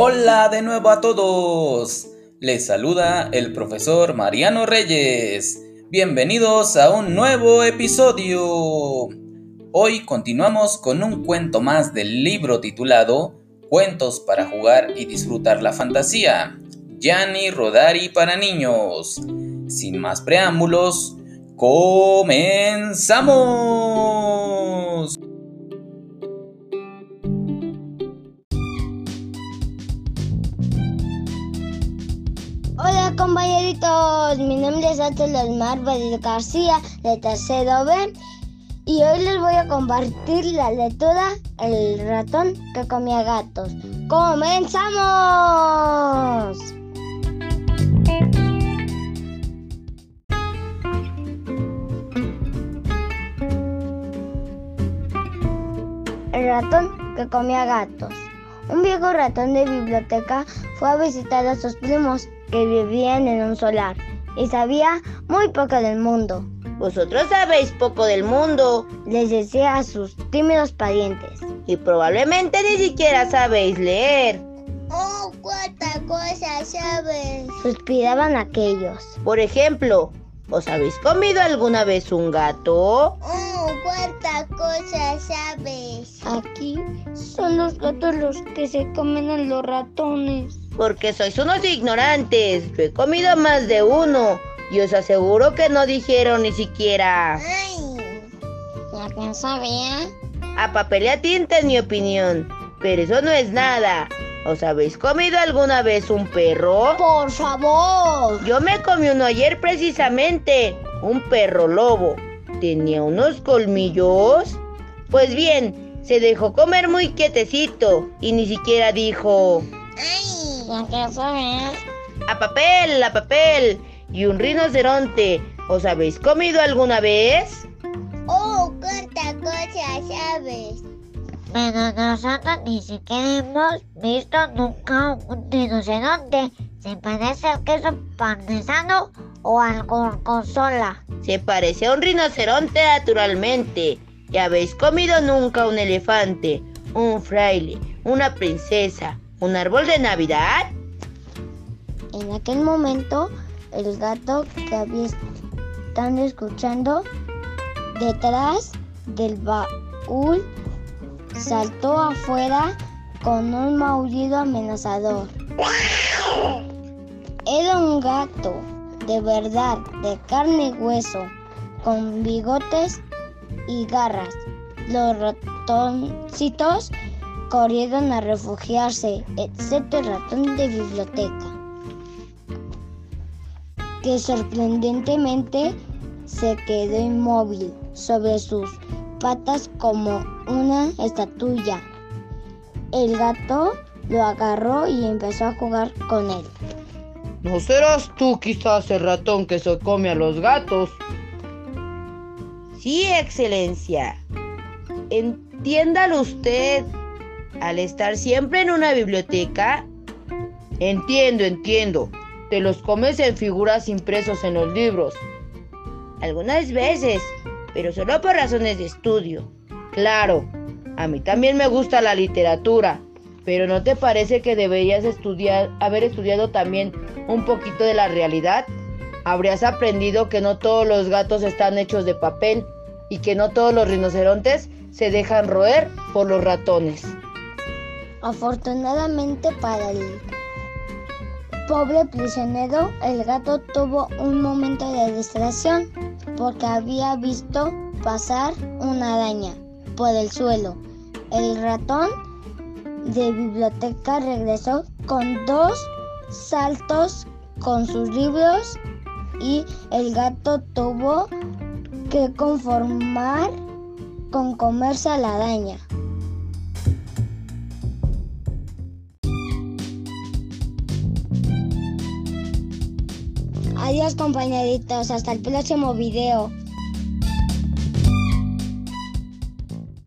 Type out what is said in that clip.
Hola de nuevo a todos. Les saluda el profesor Mariano Reyes. Bienvenidos a un nuevo episodio. Hoy continuamos con un cuento más del libro titulado Cuentos para jugar y disfrutar la fantasía. Gianni Rodari para niños. Sin más preámbulos, comenzamos. Compañeritos, mi nombre es Atel Osmar García de tercero B y hoy les voy a compartir la lectura El ratón que comía gatos. ¡Comenzamos! El ratón que comía gatos. Un viejo ratón de biblioteca fue a visitar a sus primos que vivían en un solar y sabía muy poco del mundo. Vosotros sabéis poco del mundo Les decía a sus tímidos parientes. y probablemente ni siquiera sabéis leer. Oh, cuánta cosa sabes. Suspiraban aquellos. Por ejemplo, ¿os habéis comido alguna vez un gato? Oh, cuánta cosa sabes. Aquí son los gatos los que se comen a los ratones. Porque sois unos ignorantes. Yo he comido más de uno y os aseguro que no dijeron ni siquiera. Ay, ya que sabía. A papel y a tinta en mi opinión. Pero eso no es nada. ¿Os habéis comido alguna vez un perro? Por favor. Yo me comí uno ayer precisamente, un perro lobo. Tenía unos colmillos. Pues bien, se dejó comer muy quietecito y ni siquiera dijo Ay, ya que sabía. a papel, a papel. Y un rinoceronte. ¿Os habéis comido alguna vez? Oh, cuánta cosa sabes. Pero nosotros ni siquiera hemos visto nunca un rinoceronte. Se parece al queso parmesano o al gorgonzola. Se parece a un rinoceronte naturalmente. ¿Y habéis comido nunca un elefante, un fraile, una princesa, un árbol de Navidad? En aquel momento, el gato que había estado escuchando detrás del baúl saltó afuera con un maullido amenazador. Era un gato, de verdad, de carne y hueso, con bigotes y garras. Los ratoncitos corrieron a refugiarse, excepto el ratón de biblioteca que sorprendentemente se quedó inmóvil sobre sus patas como una estatuilla. El gato lo agarró y empezó a jugar con él. ¿No serás tú quizás el ratón que se come a los gatos? Sí, excelencia. Entiéndalo usted. Al estar siempre en una biblioteca... Entiendo, entiendo. Te los comes en figuras impresos en los libros. Algunas veces, pero solo por razones de estudio. Claro, a mí también me gusta la literatura, pero ¿no te parece que deberías haber estudiado también un poquito de la realidad? Habrías aprendido que no todos los gatos están hechos de papel y que no todos los rinocerontes se dejan roer por los ratones. Afortunadamente para el pobre prisionero, el gato tuvo un momento de distracción porque había visto pasar una araña por el suelo. El ratón de biblioteca regresó con dos saltos con sus libros y el gato tuvo que conformar con comerse a la araña. Adiós compañeritos, hasta el próximo video.